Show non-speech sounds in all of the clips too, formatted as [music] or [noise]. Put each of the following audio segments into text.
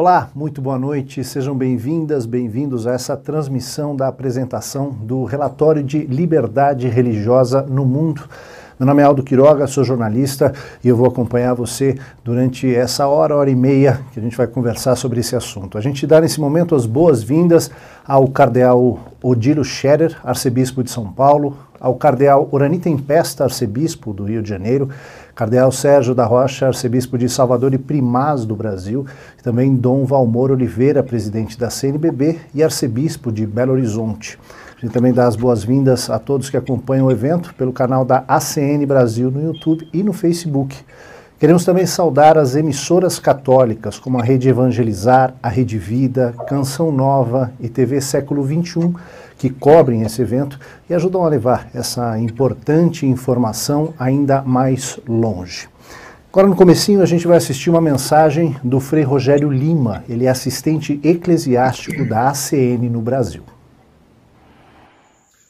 Olá, muito boa noite, sejam bem-vindas, bem-vindos a essa transmissão da apresentação do relatório de liberdade religiosa no mundo. Meu nome é Aldo Quiroga, sou jornalista e eu vou acompanhar você durante essa hora, hora e meia que a gente vai conversar sobre esse assunto. A gente dá nesse momento as boas-vindas ao cardeal Odilo Scherer, arcebispo de São Paulo, ao cardeal Urani Tempesta, arcebispo do Rio de Janeiro, Cardeal Sérgio da Rocha, arcebispo de Salvador e primaz do Brasil, e também Dom Valmor Oliveira, presidente da CNBB e arcebispo de Belo Horizonte. A gente também dá as boas-vindas a todos que acompanham o evento pelo canal da ACN Brasil no YouTube e no Facebook. Queremos também saudar as emissoras católicas, como a Rede Evangelizar, a Rede Vida, Canção Nova e TV Século XXI, que cobrem esse evento e ajudam a levar essa importante informação ainda mais longe. Agora no comecinho a gente vai assistir uma mensagem do Frei Rogério Lima, ele é assistente eclesiástico da ACN no Brasil.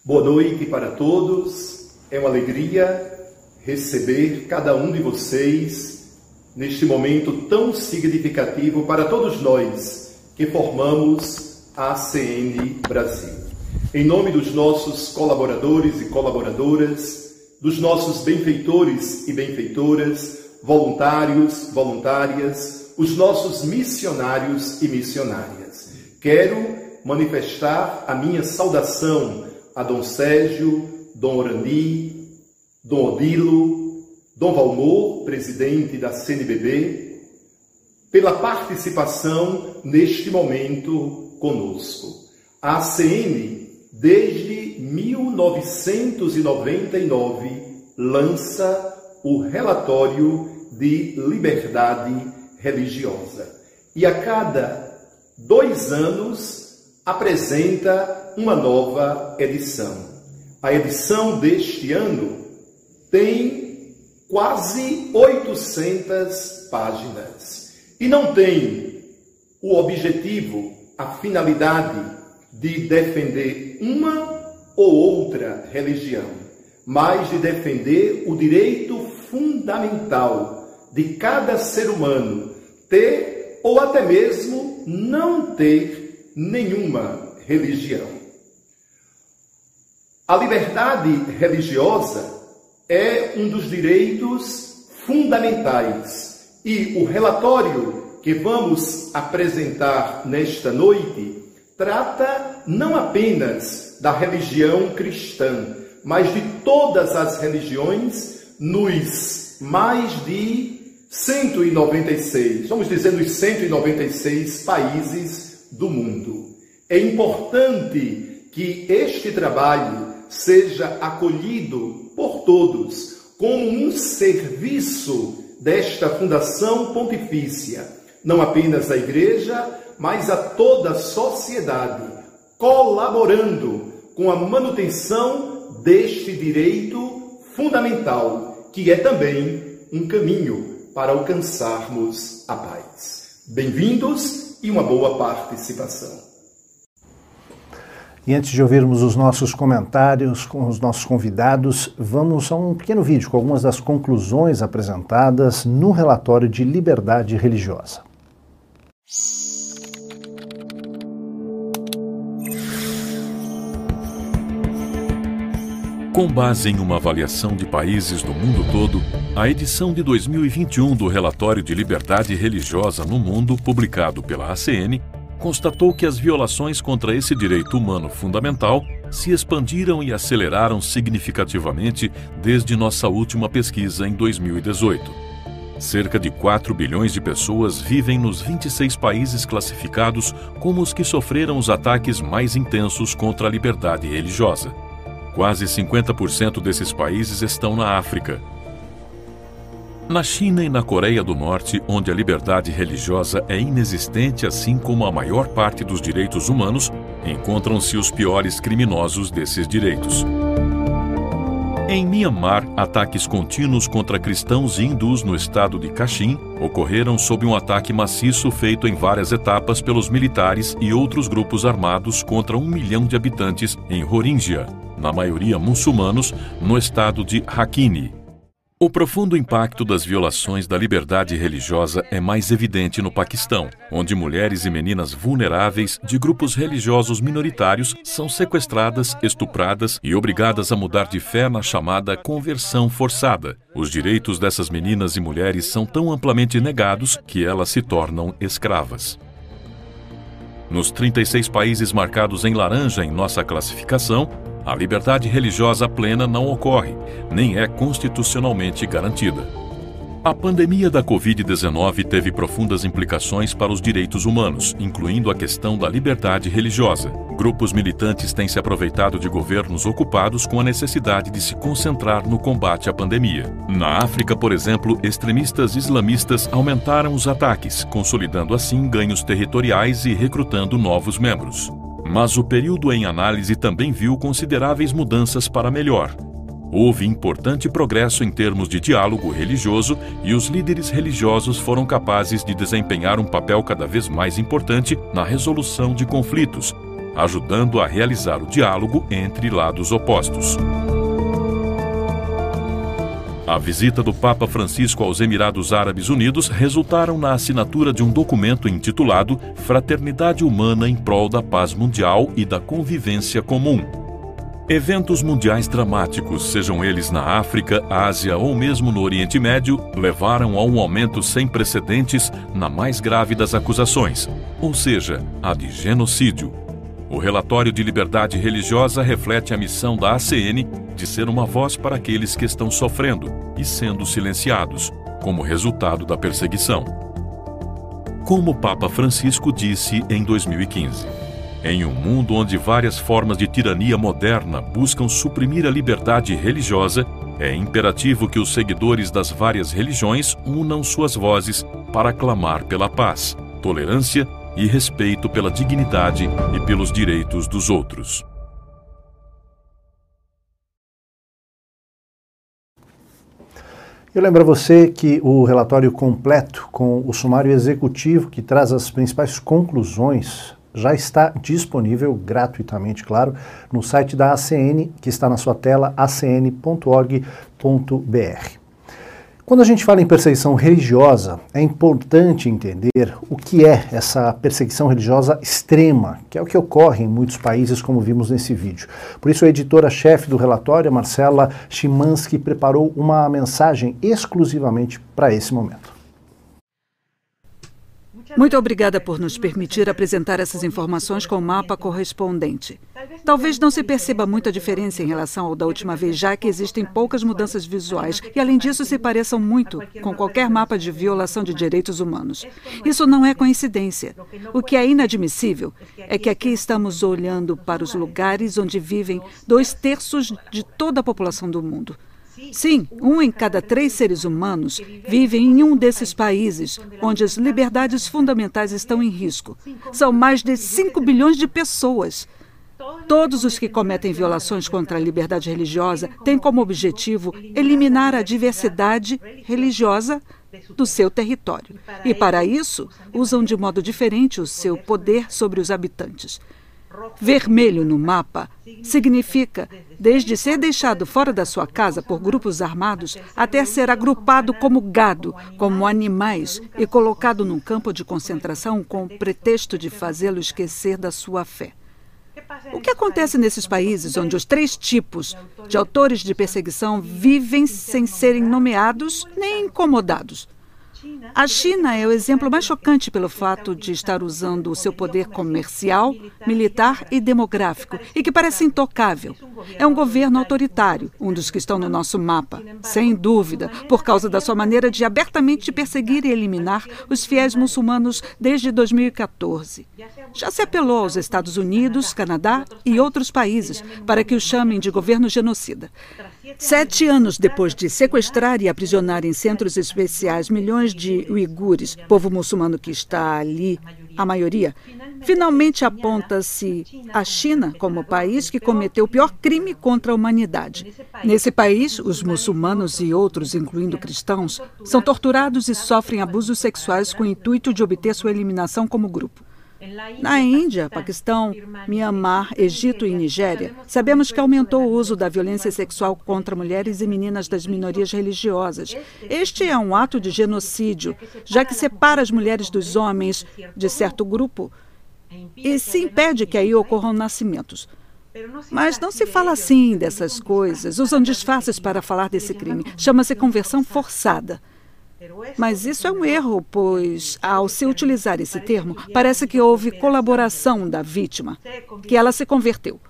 Boa noite para todos. É uma alegria receber cada um de vocês neste momento tão significativo para todos nós que formamos a ACN Brasil. Em nome dos nossos colaboradores e colaboradoras, dos nossos benfeitores e benfeitoras, voluntários, voluntárias, os nossos missionários e missionárias. Quero manifestar a minha saudação a Dom Sérgio, Dom Orani, Dom Odilo, Dom Valmor, presidente da CNBB, pela participação neste momento conosco. A CN desde 1999, lança o relatório de liberdade religiosa. E a cada dois anos apresenta uma nova edição. A edição deste ano tem quase 800 páginas e não tem o objetivo, a finalidade de defender uma ou outra religião, mas de defender o direito fundamental de cada ser humano ter ou até mesmo não ter nenhuma religião. A liberdade religiosa é um dos direitos fundamentais e o relatório que vamos apresentar nesta noite trata não apenas da religião cristã, mas de todas as religiões nos mais de 196, vamos dizer, nos 196 países do mundo. É importante que este trabalho seja acolhido por todos como um serviço desta Fundação Pontifícia, não apenas à Igreja, mas a toda a sociedade, colaborando com a manutenção deste direito fundamental, que é também um caminho para alcançarmos a paz. Bem-vindos e uma boa participação. E antes de ouvirmos os nossos comentários com os nossos convidados, vamos a um pequeno vídeo com algumas das conclusões apresentadas no relatório de liberdade religiosa. Com base em uma avaliação de países do mundo todo, a edição de 2021 do Relatório de Liberdade Religiosa no Mundo, publicado pela ACN, constatou que as violações contra esse direito humano fundamental se expandiram e aceleraram significativamente desde nossa última pesquisa em 2018. Cerca de 4 bilhões de pessoas vivem nos 26 países classificados como os que sofreram os ataques mais intensos contra a liberdade religiosa. Quase 50% desses países estão na África. Na China e na Coreia do Norte, onde a liberdade religiosa é inexistente, assim como a maior parte dos direitos humanos, encontram-se os piores criminosos desses direitos. Em Myanmar, ataques contínuos contra cristãos e hindus no estado de Kachin ocorreram sob um ataque maciço feito em várias etapas pelos militares e outros grupos armados contra um milhão de habitantes em Rohingya, na maioria muçulmanos, no estado de Rakhine. O profundo impacto das violações da liberdade religiosa é mais evidente no Paquistão, onde mulheres e meninas vulneráveis de grupos religiosos minoritários são sequestradas, estupradas e obrigadas a mudar de fé na chamada conversão forçada. Os direitos dessas meninas e mulheres são tão amplamente negados que elas se tornam escravas. Nos 36 países marcados em laranja em nossa classificação, a liberdade religiosa plena não ocorre, nem é constitucionalmente garantida. A pandemia da Covid-19 teve profundas implicações para os direitos humanos, incluindo a questão da liberdade religiosa. Grupos militantes têm se aproveitado de governos ocupados com a necessidade de se concentrar no combate à pandemia. Na África, por exemplo, extremistas islamistas aumentaram os ataques, consolidando assim ganhos territoriais e recrutando novos membros. Mas o período em análise também viu consideráveis mudanças para melhor. Houve importante progresso em termos de diálogo religioso e os líderes religiosos foram capazes de desempenhar um papel cada vez mais importante na resolução de conflitos, ajudando a realizar o diálogo entre lados opostos. A visita do Papa Francisco aos Emirados Árabes Unidos resultaram na assinatura de um documento intitulado Fraternidade Humana em Prol da Paz Mundial e da Convivência Comum. Eventos mundiais dramáticos, sejam eles na África, Ásia ou mesmo no Oriente Médio, levaram a um aumento sem precedentes na mais grave das acusações, ou seja, a de genocídio. O relatório de liberdade religiosa reflete a missão da ACN de ser uma voz para aqueles que estão sofrendo e sendo silenciados, como resultado da perseguição. Como o Papa Francisco disse em 2015. Em um mundo onde várias formas de tirania moderna buscam suprimir a liberdade religiosa, é imperativo que os seguidores das várias religiões unam suas vozes para clamar pela paz, tolerância e respeito pela dignidade e pelos direitos dos outros. Eu lembro a você que o relatório completo com o sumário executivo que traz as principais conclusões já está disponível gratuitamente, claro, no site da ACN, que está na sua tela, acn.org.br. Quando a gente fala em perseguição religiosa, é importante entender o que é essa perseguição religiosa extrema, que é o que ocorre em muitos países, como vimos nesse vídeo. Por isso, a editora-chefe do relatório, Marcela Chimansky, preparou uma mensagem exclusivamente para esse momento. Muito obrigada por nos permitir apresentar essas informações com o mapa correspondente. Talvez não se perceba muita diferença em relação ao da última vez, já que existem poucas mudanças visuais e, além disso, se pareçam muito com qualquer mapa de violação de direitos humanos. Isso não é coincidência. O que é inadmissível é que aqui estamos olhando para os lugares onde vivem dois terços de toda a população do mundo. Sim, um em cada três seres humanos vive em um desses países onde as liberdades fundamentais estão em risco. São mais de 5 bilhões de pessoas. Todos os que cometem violações contra a liberdade religiosa têm como objetivo eliminar a diversidade religiosa do seu território. E, para isso, usam de modo diferente o seu poder sobre os habitantes. Vermelho no mapa significa desde ser deixado fora da sua casa por grupos armados até ser agrupado como gado, como animais e colocado num campo de concentração com o pretexto de fazê-lo esquecer da sua fé. O que acontece nesses países onde os três tipos de autores de perseguição vivem sem serem nomeados nem incomodados? A China é o exemplo mais chocante pelo fato de estar usando o seu poder comercial, militar e demográfico, e que parece intocável. É um governo autoritário, um dos que estão no nosso mapa, sem dúvida, por causa da sua maneira de abertamente perseguir e eliminar os fiéis muçulmanos desde 2014. Já se apelou aos Estados Unidos, Canadá e outros países para que o chamem de governo genocida. Sete anos depois de sequestrar e aprisionar em centros especiais milhões de uigures, povo muçulmano que está ali, a maioria, finalmente aponta-se a China como o país que cometeu o pior crime contra a humanidade. Nesse país, os muçulmanos e outros, incluindo cristãos, são torturados e sofrem abusos sexuais com o intuito de obter sua eliminação como grupo. Na Índia, Paquistão, Mianmar, Egito e Nigéria, sabemos que aumentou o uso da violência sexual contra mulheres e meninas das minorias religiosas. Este é um ato de genocídio, já que separa as mulheres dos homens de certo grupo e se impede que aí ocorram nascimentos. Mas não se fala assim dessas coisas. Usam disfarces para falar desse crime. Chama-se conversão forçada. Mas isso é um erro, pois, ao se utilizar esse termo, parece que houve colaboração da vítima, que ela se converteu.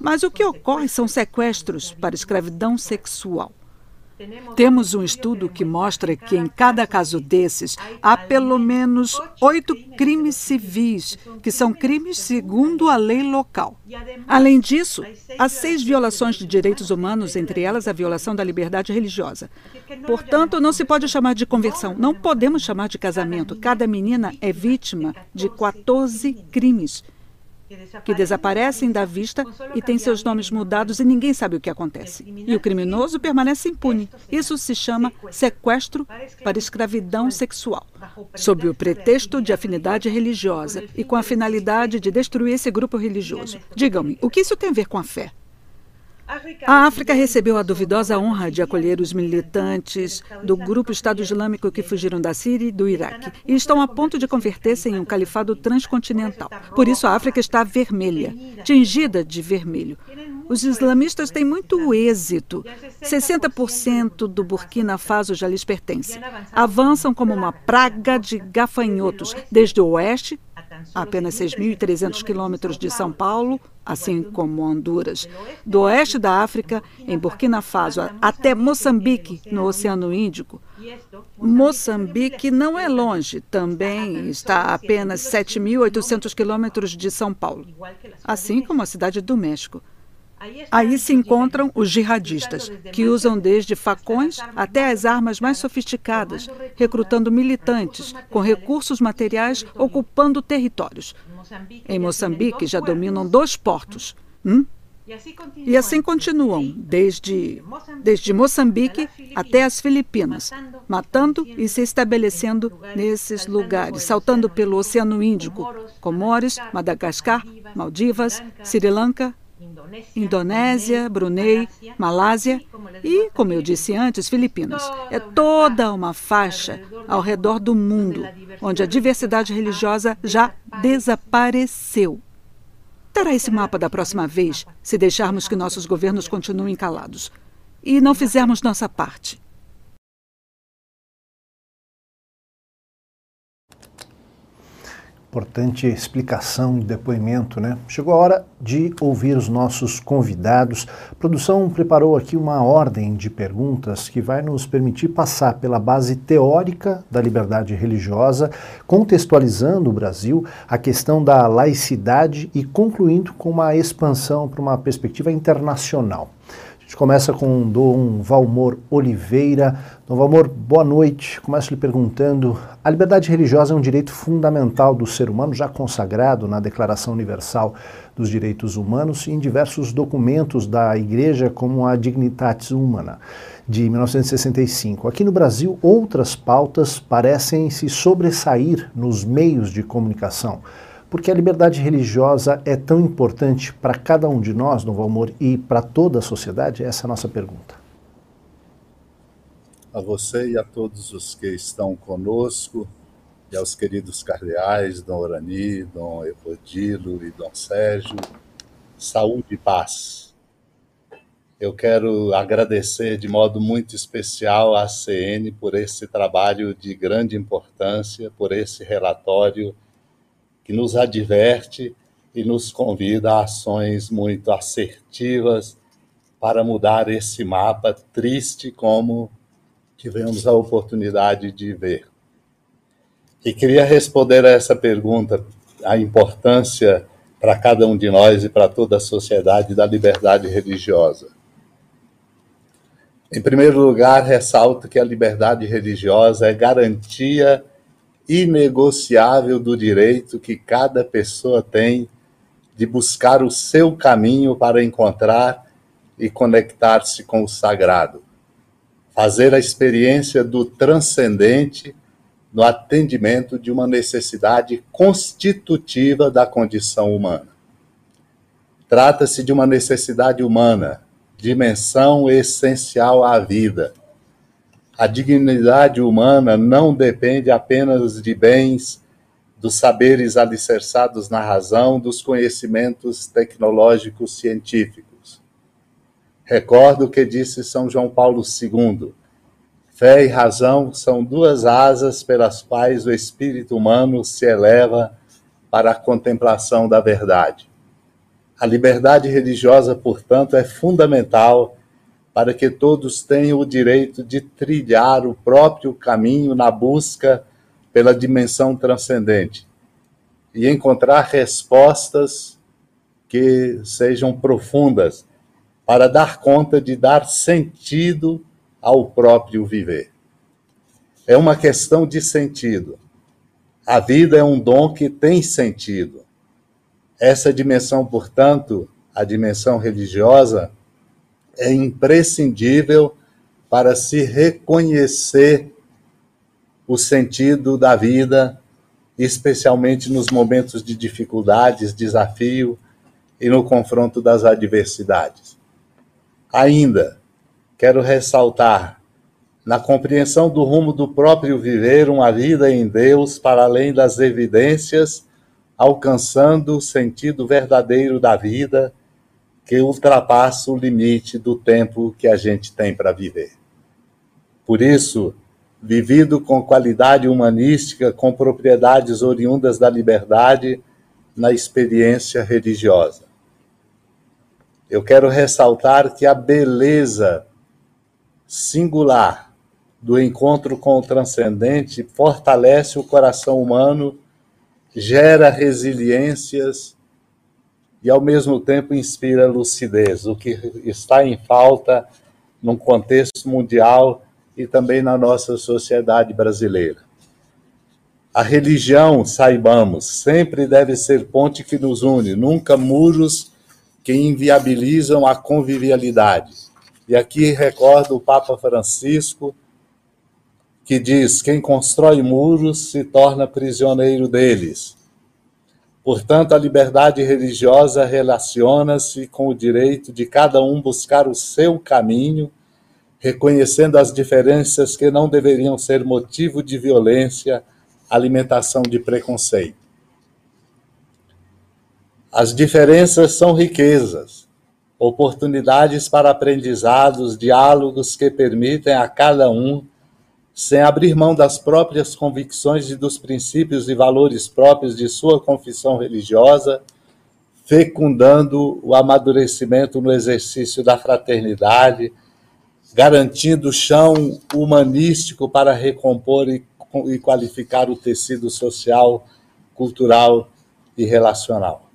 Mas o que ocorre são sequestros para escravidão sexual. Temos um estudo que mostra que em cada caso desses há pelo menos oito crimes civis, que são crimes segundo a lei local. Além disso, há seis violações de direitos humanos, entre elas a violação da liberdade religiosa. Portanto, não se pode chamar de conversão, não podemos chamar de casamento. Cada menina é vítima de 14 crimes que desaparecem da vista e têm seus nomes mudados e ninguém sabe o que acontece. E o criminoso permanece impune. Isso se chama sequestro para escravidão sexual, sob o pretexto de afinidade religiosa e com a finalidade de destruir esse grupo religioso. Digam-me, o que isso tem a ver com a fé? A África recebeu a duvidosa honra de acolher os militantes do grupo Estado Islâmico que fugiram da Síria e do Iraque e estão a ponto de converter-se em um califado transcontinental. Por isso, a África está vermelha, tingida de vermelho. Os islamistas têm muito êxito. 60% do Burkina Faso já lhes pertence. Avançam como uma praga de gafanhotos, desde o oeste a apenas 6.300 quilômetros de São Paulo, assim como Honduras. Do oeste da África, em Burkina Faso, até Moçambique, no Oceano Índico. Moçambique não é longe, também está a apenas 7.800 quilômetros de São Paulo, assim como a cidade do México. Aí se encontram os jihadistas, que usam desde facões até as armas mais sofisticadas, recrutando militantes, com recursos materiais, ocupando territórios. Em Moçambique já dominam dois portos. Hum? E assim continuam, desde, desde Moçambique até as Filipinas, matando e se estabelecendo nesses lugares, saltando pelo Oceano Índico, Comores, Madagascar, Maldivas, Sri Lanka, Indonésia, Brunei, Malásia e, como eu disse antes, Filipinas. É toda uma faixa ao redor do mundo onde a diversidade religiosa já desapareceu. Terá esse mapa da próxima vez se deixarmos que nossos governos continuem calados e não fizermos nossa parte. Importante explicação e depoimento, né? Chegou a hora de ouvir os nossos convidados. A produção preparou aqui uma ordem de perguntas que vai nos permitir passar pela base teórica da liberdade religiosa, contextualizando o Brasil, a questão da laicidade e concluindo com uma expansão para uma perspectiva internacional. A gente começa com Dom Valmor Oliveira. Dom Valmor, boa noite. Começo lhe perguntando: a liberdade religiosa é um direito fundamental do ser humano, já consagrado na Declaração Universal dos Direitos Humanos e em diversos documentos da Igreja, como a Dignitatis Humana, de 1965. Aqui no Brasil, outras pautas parecem se sobressair nos meios de comunicação. Porque a liberdade religiosa é tão importante para cada um de nós, Dom Valmor, e para toda a sociedade? Essa é a nossa pergunta. A você e a todos os que estão conosco, e aos queridos cardeais, Dom Orani, Dom Evodilo e Dom Sérgio, saúde e paz. Eu quero agradecer de modo muito especial à CN por esse trabalho de grande importância, por esse relatório que nos adverte e nos convida a ações muito assertivas para mudar esse mapa triste como tivemos a oportunidade de ver. E queria responder a essa pergunta, a importância para cada um de nós e para toda a sociedade da liberdade religiosa. Em primeiro lugar, ressalto que a liberdade religiosa é garantia inegociável do direito que cada pessoa tem de buscar o seu caminho para encontrar e conectar-se com o sagrado, fazer a experiência do transcendente no atendimento de uma necessidade constitutiva da condição humana. Trata-se de uma necessidade humana, dimensão essencial à vida a dignidade humana não depende apenas de bens, dos saberes alicerçados na razão, dos conhecimentos tecnológicos científicos. Recordo o que disse São João Paulo II. Fé e razão são duas asas pelas quais o espírito humano se eleva para a contemplação da verdade. A liberdade religiosa, portanto, é fundamental para que todos tenham o direito de trilhar o próprio caminho na busca pela dimensão transcendente e encontrar respostas que sejam profundas para dar conta de dar sentido ao próprio viver. É uma questão de sentido. A vida é um dom que tem sentido. Essa dimensão, portanto, a dimensão religiosa, é imprescindível para se reconhecer o sentido da vida, especialmente nos momentos de dificuldades, desafio e no confronto das adversidades. Ainda, quero ressaltar, na compreensão do rumo do próprio viver, uma vida em Deus para além das evidências, alcançando o sentido verdadeiro da vida que ultrapassa o limite do tempo que a gente tem para viver. Por isso, vivido com qualidade humanística, com propriedades oriundas da liberdade na experiência religiosa. Eu quero ressaltar que a beleza singular do encontro com o transcendente fortalece o coração humano, gera resiliências e, ao mesmo tempo, inspira lucidez, o que está em falta num contexto mundial e também na nossa sociedade brasileira. A religião, saibamos, sempre deve ser ponte que nos une, nunca muros que inviabilizam a convivialidade. E aqui recordo o Papa Francisco, que diz: quem constrói muros se torna prisioneiro deles. Portanto, a liberdade religiosa relaciona-se com o direito de cada um buscar o seu caminho, reconhecendo as diferenças que não deveriam ser motivo de violência, alimentação de preconceito. As diferenças são riquezas, oportunidades para aprendizados, diálogos que permitem a cada um sem abrir mão das próprias convicções e dos princípios e valores próprios de sua confissão religiosa, fecundando o amadurecimento no exercício da fraternidade, garantindo chão humanístico para recompor e, e qualificar o tecido social, cultural e relacional.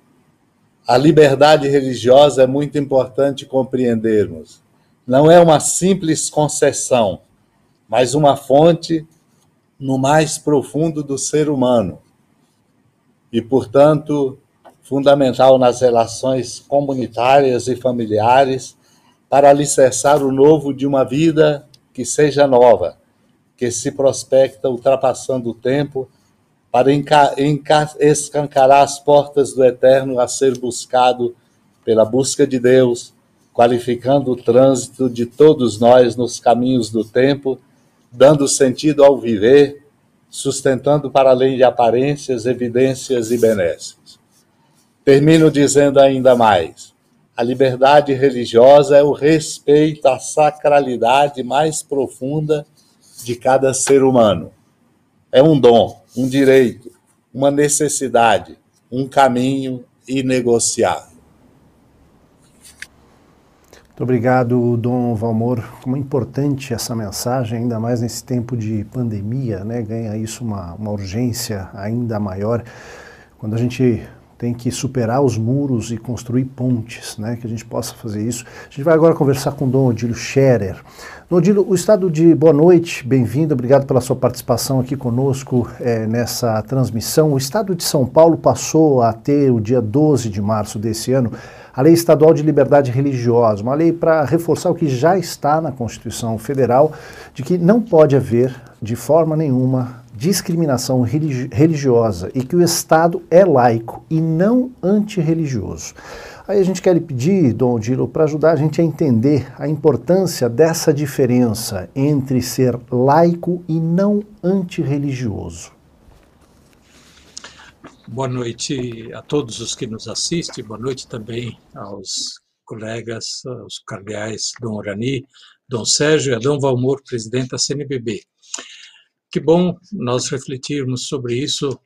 A liberdade religiosa é muito importante compreendermos. Não é uma simples concessão, mas uma fonte no mais profundo do ser humano. E, portanto, fundamental nas relações comunitárias e familiares para alicerçar o novo de uma vida que seja nova, que se prospecta ultrapassando o tempo para escancarar as portas do eterno a ser buscado pela busca de Deus, qualificando o trânsito de todos nós nos caminhos do tempo, dando sentido ao viver, sustentando para além de aparências, evidências e benesses. Termino dizendo ainda mais: a liberdade religiosa é o respeito à sacralidade mais profunda de cada ser humano. É um dom um direito, uma necessidade, um caminho inegociável. Muito obrigado, Dom Valmor. Como é importante essa mensagem, ainda mais nesse tempo de pandemia, né? ganha isso uma, uma urgência ainda maior. Quando a gente tem que superar os muros e construir pontes, né, que a gente possa fazer isso. A gente vai agora conversar com o Dom Odílio Scherer. Dom Odílio, o estado de boa noite, bem-vindo, obrigado pela sua participação aqui conosco é, nessa transmissão. O estado de São Paulo passou a ter, o dia 12 de março desse ano, a Lei Estadual de Liberdade Religiosa, uma lei para reforçar o que já está na Constituição Federal, de que não pode haver, de forma nenhuma, discriminação religiosa e que o Estado é laico e não antirreligioso. Aí a gente quer lhe pedir, Dom Odilo, para ajudar a gente a entender a importância dessa diferença entre ser laico e não antirreligioso. Boa noite a todos os que nos assistem, boa noite também aos colegas, aos cardeais Dom Orani, Dom Sérgio e a Dom Valmor, presidente da CNBB. Que bom nós refletirmos sobre isso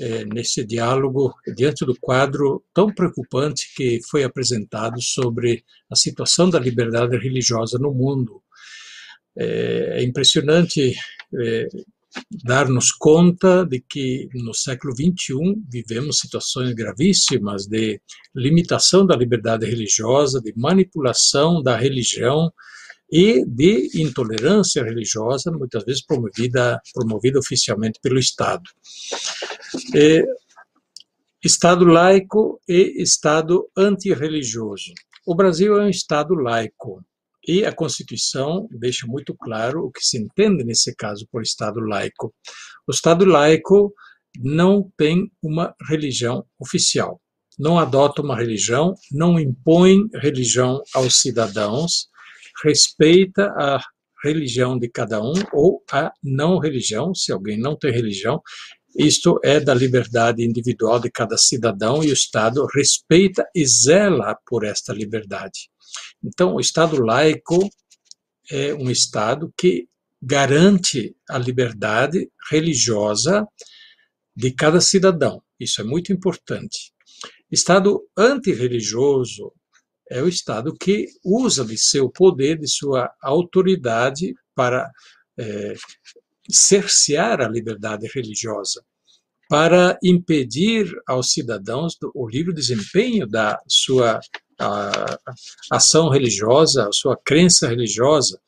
é, nesse diálogo diante do quadro tão preocupante que foi apresentado sobre a situação da liberdade religiosa no mundo. É, é impressionante é, dar-nos conta de que no século XXI vivemos situações gravíssimas de limitação da liberdade religiosa, de manipulação da religião, e de intolerância religiosa, muitas vezes promovida, promovida oficialmente pelo Estado. É, Estado laico e Estado antirreligioso. O Brasil é um Estado laico e a Constituição deixa muito claro o que se entende nesse caso por Estado laico. O Estado laico não tem uma religião oficial, não adota uma religião, não impõe religião aos cidadãos, respeita a religião de cada um ou a não religião, se alguém não tem religião, isto é da liberdade individual de cada cidadão e o Estado respeita e zela por esta liberdade. Então, o Estado laico é um Estado que garante a liberdade religiosa de cada cidadão. Isso é muito importante. Estado antirreligioso é o Estado que usa de seu poder, de sua autoridade para é, cercear a liberdade religiosa, para impedir aos cidadãos o livre desempenho da sua a, ação religiosa, a sua crença religiosa,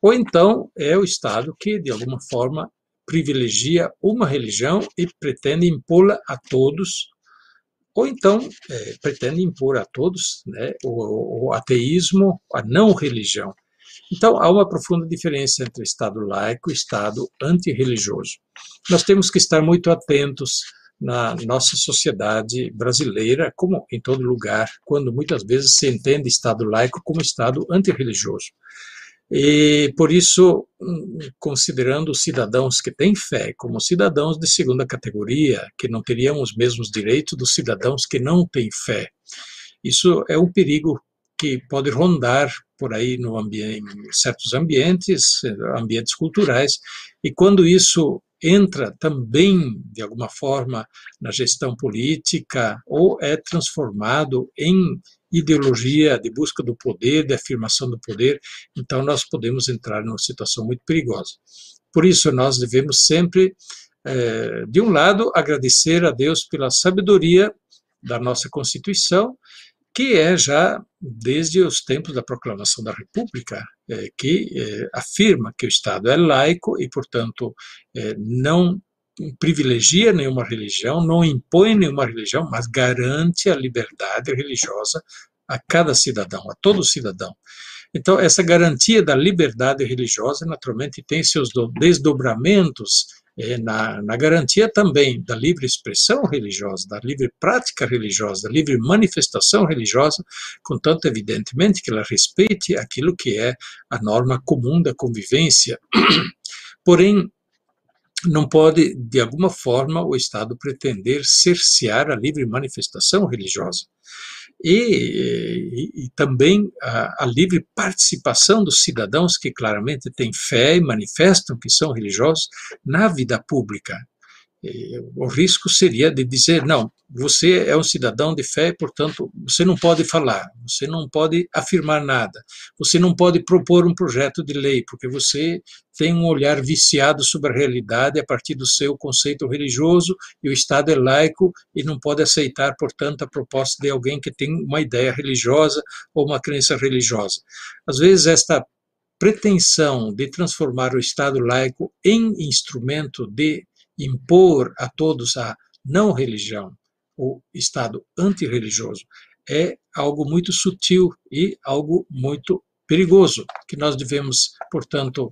ou então é o Estado que, de alguma forma, privilegia uma religião e pretende impô-la a todos ou então é, pretende impor a todos né, o, o, ateísmo, a não religião. Então, há uma profunda diferença entre Estado laico e Estado antirreligioso. Nós temos que estar muito atentos na nossa sociedade brasileira, como em todo lugar, quando muitas vezes se entende Estado laico como Estado antirreligioso. E por isso, hum, considerando os cidadãos que têm fé como cidadãos de segunda categoria, que não teriam os mesmos direitos dos cidadãos que não têm fé. Isso é um perigo que pode rondar por aí no ambiente, em certos ambientes, ambientes culturais, e quando isso entra também, de alguma forma, na gestão política ou é transformado em ideologia de busca do poder, de afirmação do poder, então nós podemos entrar numa situação muito perigosa. Por isso, nós devemos sempre, eh, de um lado, agradecer a Deus pela sabedoria da nossa Constituição, que é já desde os tempos da proclamação da República, é, que é, afirma que o Estado é laico e, portanto, é, não privilegia nenhuma religião, não impõe nenhuma religião, mas garante a liberdade religiosa a cada cidadão, a todo cidadão. Então, essa garantia da liberdade religiosa, naturalmente, tem seus desdobramentos na, na, garantia também da livre expressão religiosa, da livre prática religiosa, da livre manifestação religiosa, contanto, evidentemente, que ela respeite aquilo que é a norma comum da convivência. [clears throat] Porém, não pode, de alguma forma, o Estado pretender cercear a livre manifestação religiosa e, e, e também a, a, livre participação dos cidadãos que claramente têm fé e manifestam que são religiosos na vida pública. O risco seria de dizer, não, você é um cidadão de fé, portanto, você não pode falar, você não pode afirmar nada, você não pode propor um projeto de lei, porque você tem um olhar viciado sobre a realidade a partir do seu conceito religioso e o Estado é laico e não pode aceitar, portanto, a proposta de alguém que tem uma ideia religiosa ou uma crença religiosa. Às vezes, esta pretensão de transformar o Estado laico em instrumento de impor a todos a não religião, o Estado antirreligioso, é algo muito sutil e algo muito perigoso, que nós devemos, portanto,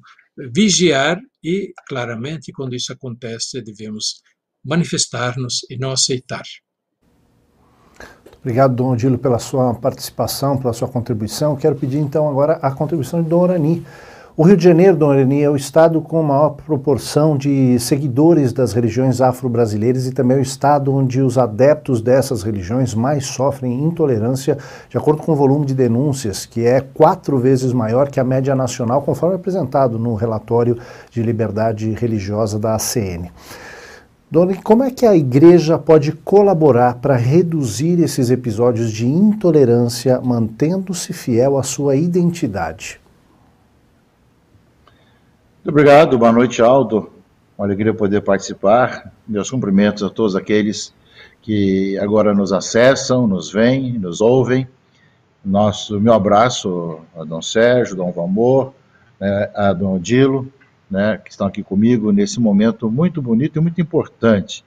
vigiar e, claramente, quando isso acontece, devemos manifestar-nos e não aceitar. Obrigado, Dom Odilo, pela sua participação, pela sua contribuição. Quero pedir, então, agora a contribuição de Dom Orani. O Rio de Janeiro, Dona Irene, é o estado com maior proporção de seguidores das religiões afro-brasileiras e também é o estado onde os adeptos dessas religiões mais sofrem intolerância, de acordo com o volume de denúncias, que é quatro vezes maior que a média nacional, conforme apresentado no relatório de liberdade religiosa da ACN. Dona, como é que a igreja pode colaborar para reduzir esses episódios de intolerância, mantendo-se fiel à sua identidade? Muito obrigado, boa noite, Aldo. Uma alegria poder participar. Meus cumprimentos a todos aqueles que agora nos acessam, nos veem, nos ouvem. Nosso, meu abraço a Dom Sérgio, Dom Valmor, né, a Dom Dilo, né, que estão aqui comigo nesse momento muito bonito e muito importante.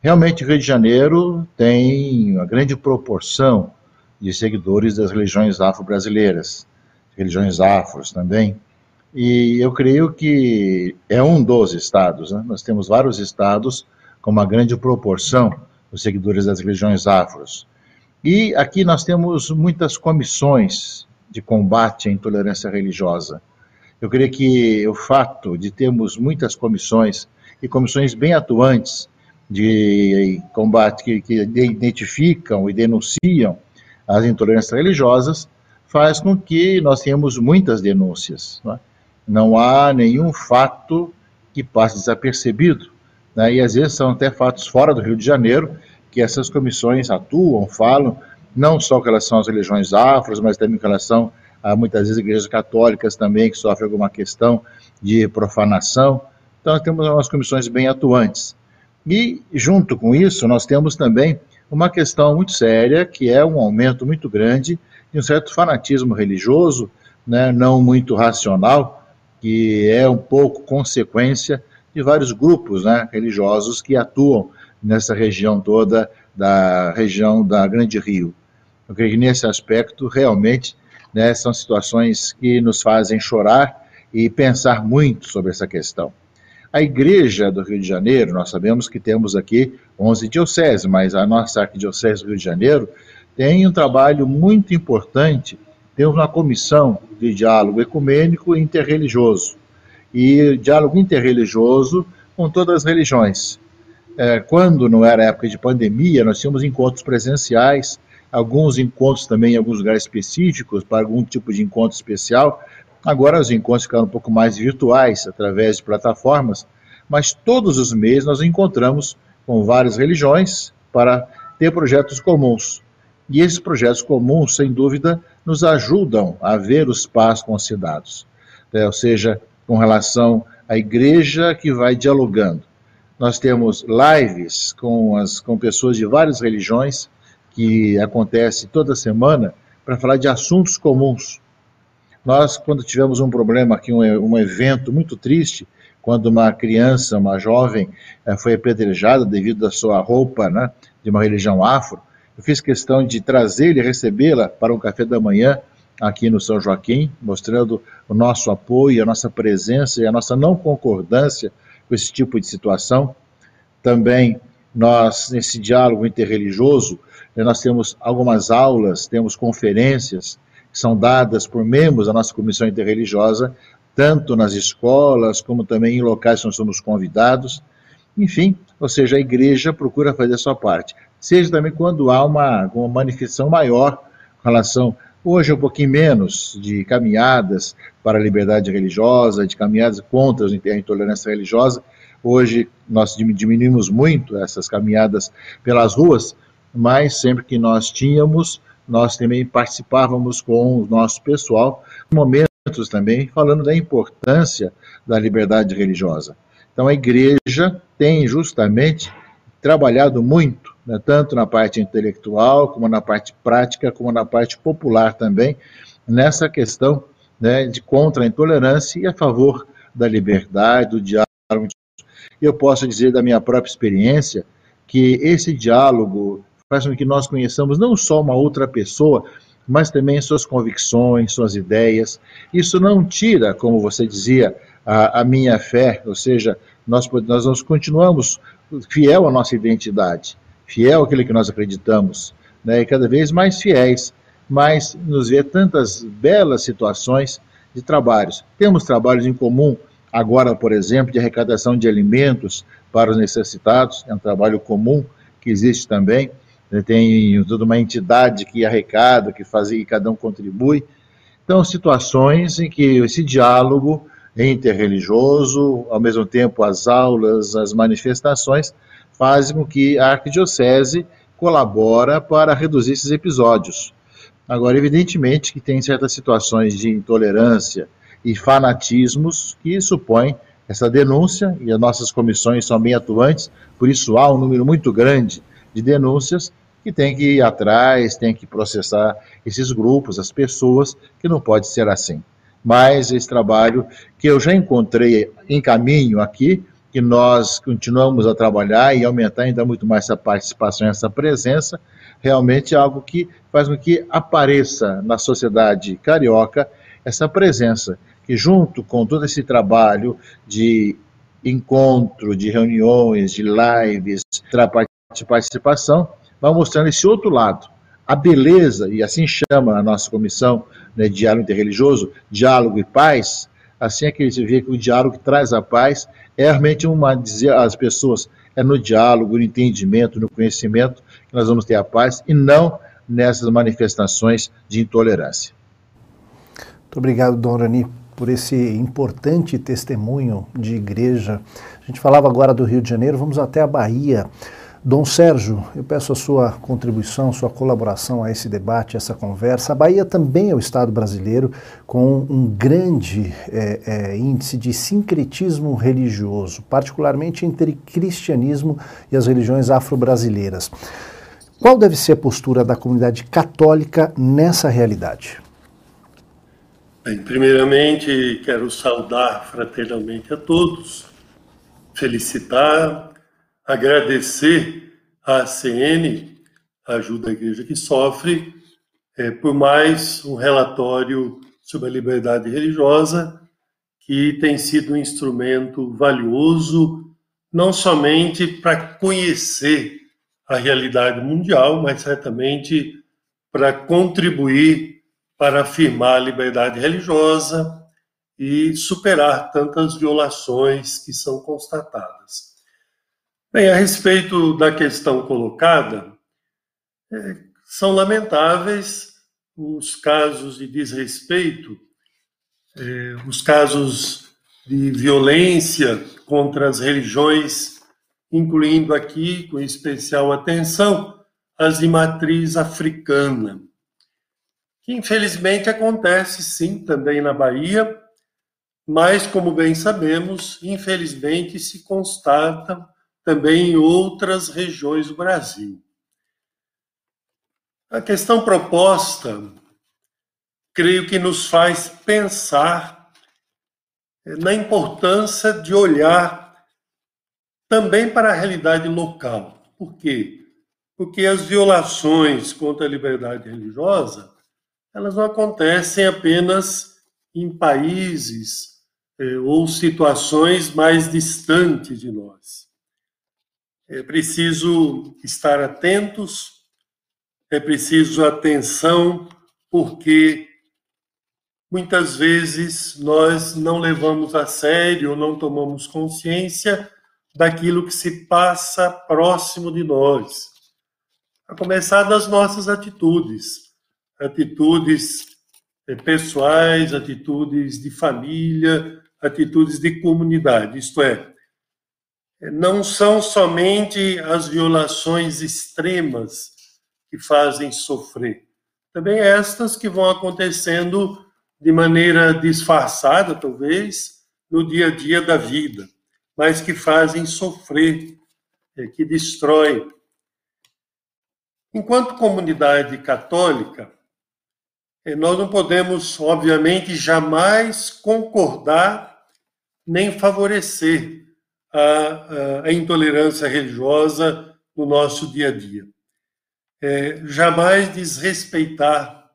Realmente, Rio de Janeiro tem uma grande proporção de seguidores das religiões afro-brasileiras, religiões afros também, e eu creio que é um dos estados. Né? Nós temos vários estados com uma grande proporção dos seguidores das religiões afros. E aqui nós temos muitas comissões de combate à intolerância religiosa. Eu creio que o fato de termos muitas comissões e comissões bem atuantes de combate que, que identificam e denunciam as intolerâncias religiosas faz com que nós tenhamos muitas denúncias. Não é? Não há nenhum fato que passe desapercebido. Né? E às vezes são até fatos fora do Rio de Janeiro que essas comissões atuam, falam, não só com relação às religiões afros, mas também com relação a muitas vezes igrejas católicas também que sofrem alguma questão de profanação. Então nós temos umas comissões bem atuantes. E junto com isso nós temos também uma questão muito séria, que é um aumento muito grande de um certo fanatismo religioso, né, não muito racional, que é um pouco consequência de vários grupos né, religiosos que atuam nessa região toda da região da Grande Rio. Eu creio que nesse aspecto, realmente, né, são situações que nos fazem chorar e pensar muito sobre essa questão. A Igreja do Rio de Janeiro, nós sabemos que temos aqui 11 dioceses, mas a nossa Arquidiocese do Rio de Janeiro tem um trabalho muito importante temos uma comissão de diálogo ecumênico e interreligioso, e diálogo interreligioso com todas as religiões. É, quando não era época de pandemia, nós tínhamos encontros presenciais alguns encontros também em alguns lugares específicos, para algum tipo de encontro especial. Agora os encontros ficaram um pouco mais virtuais, através de plataformas, mas todos os meses nós encontramos com várias religiões para ter projetos comuns. E esses projetos comuns, sem dúvida, nos ajudam a ver os passos concedidos. É, ou seja, com relação à igreja que vai dialogando. Nós temos lives com, as, com pessoas de várias religiões, que acontece toda semana, para falar de assuntos comuns. Nós, quando tivemos um problema aqui, um, um evento muito triste, quando uma criança, uma jovem, eh, foi apedrejada devido à sua roupa né, de uma religião afro, eu fiz questão de trazê-la e recebê-la para um café da manhã aqui no São Joaquim, mostrando o nosso apoio, a nossa presença e a nossa não concordância com esse tipo de situação. Também nós, nesse diálogo interreligioso, eh, nós temos algumas aulas, temos conferências que são dadas por membros da nossa comissão interreligiosa, tanto nas escolas como também em locais que nós somos convidados. Enfim, ou seja, a igreja procura fazer a sua parte. Seja também quando há uma, uma manifestação maior com relação, hoje um pouquinho menos, de caminhadas para a liberdade religiosa, de caminhadas contra a intolerância religiosa. Hoje nós diminuímos muito essas caminhadas pelas ruas, mas sempre que nós tínhamos, nós também participávamos com o nosso pessoal, momentos também falando da importância da liberdade religiosa. Então a igreja tem justamente trabalhado muito, né, tanto na parte intelectual, como na parte prática, como na parte popular também, nessa questão né, de contra a intolerância e a favor da liberdade, do diálogo. Eu posso dizer da minha própria experiência que esse diálogo faz com que nós conheçamos não só uma outra pessoa, mas também suas convicções, suas ideias. Isso não tira, como você dizia, a, a minha fé, ou seja, nós, nós, nós continuamos fiel à nossa identidade, fiel àquilo que nós acreditamos, né, e cada vez mais fiéis, mas nos vê tantas belas situações de trabalhos. Temos trabalhos em comum, agora, por exemplo, de arrecadação de alimentos para os necessitados, é um trabalho comum que existe também, né, tem toda uma entidade que arrecada, que faz e cada um contribui. Então, situações em que esse diálogo interreligioso, ao mesmo tempo as aulas, as manifestações, fazem com que a arquidiocese colabora para reduzir esses episódios. Agora, evidentemente que tem certas situações de intolerância e fanatismos que supõem essa denúncia, e as nossas comissões são bem atuantes, por isso há um número muito grande de denúncias que tem que ir atrás, tem que processar esses grupos, as pessoas, que não pode ser assim. Mas esse trabalho que eu já encontrei em caminho aqui, que nós continuamos a trabalhar e aumentar ainda muito mais essa participação, essa presença, realmente é algo que faz com que apareça na sociedade carioca essa presença, que junto com todo esse trabalho de encontro, de reuniões, de lives, de participação, vai mostrando esse outro lado. A beleza, e assim chama a nossa comissão né, Diálogo Interreligioso, Diálogo e Paz, assim é que você vê que o diálogo que traz a paz é realmente uma, dizer às pessoas, é no diálogo, no entendimento, no conhecimento que nós vamos ter a paz e não nessas manifestações de intolerância. Muito obrigado, Dom Rani, por esse importante testemunho de igreja. A gente falava agora do Rio de Janeiro, vamos até a Bahia. Dom Sérgio, eu peço a sua contribuição, sua colaboração a esse debate, a essa conversa. A Bahia também é o Estado brasileiro com um grande é, é, índice de sincretismo religioso, particularmente entre cristianismo e as religiões afro-brasileiras. Qual deve ser a postura da comunidade católica nessa realidade? Bem, primeiramente, quero saudar fraternalmente a todos, felicitar agradecer à CN, a Ajuda à Igreja que Sofre, é, por mais um relatório sobre a liberdade religiosa, que tem sido um instrumento valioso, não somente para conhecer a realidade mundial, mas certamente para contribuir para afirmar a liberdade religiosa e superar tantas violações que são constatadas. Bem, a respeito da questão colocada, é, são lamentáveis os casos de desrespeito, eh, os casos de violência contra as religiões, incluindo aqui, com especial atenção, as de matriz africana, que infelizmente acontece sim também na Bahia, mas, como bem sabemos, infelizmente se constata também em outras regiões do Brasil. A questão proposta, creio que nos faz pensar na importância de olhar também para a realidade local. Por quê? Porque as violações contra a liberdade religiosa, elas não acontecem apenas em países eh, ou situações mais distantes de nós. É preciso estar atentos é preciso atenção, porque muitas vezes nós não levamos a sério, não tomamos consciência daquilo que se passa próximo de nós. A começar das nossas atitudes, atitudes eh, pessoais, atitudes de família, atitudes de comunidade, isto é, não são somente as violações extremas que fazem sofrer. Também estas que vão acontecendo de maneira disfarçada, talvez, no dia a dia da vida, mas que fazem sofrer, é, que destroem. Enquanto comunidade católica, é, nós não podemos, obviamente, jamais concordar nem favorecer a, a, intolerância religiosa no nosso dia a dia é, jamais desrespeitar,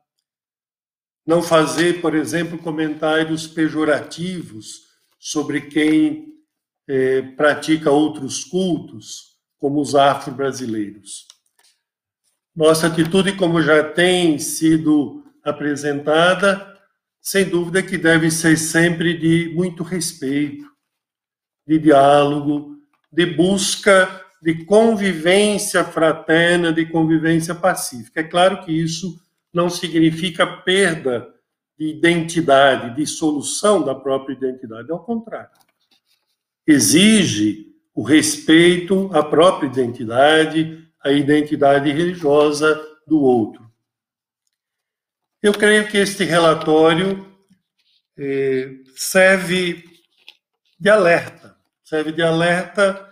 não fazer, por exemplo, comentários pejorativos sobre quem é, pratica outros cultos, como os afro-brasileiros. Nossa atitude, como já tem sido apresentada, sem dúvida que deve ser sempre de muito respeito, de diálogo, de busca de convivência fraterna, de convivência pacífica. É claro que isso não significa perda de identidade, de solução da própria identidade, ao contrário. Exige o respeito à própria identidade, à identidade religiosa do outro. Eu creio que este relatório eh, serve de alerta, serve de alerta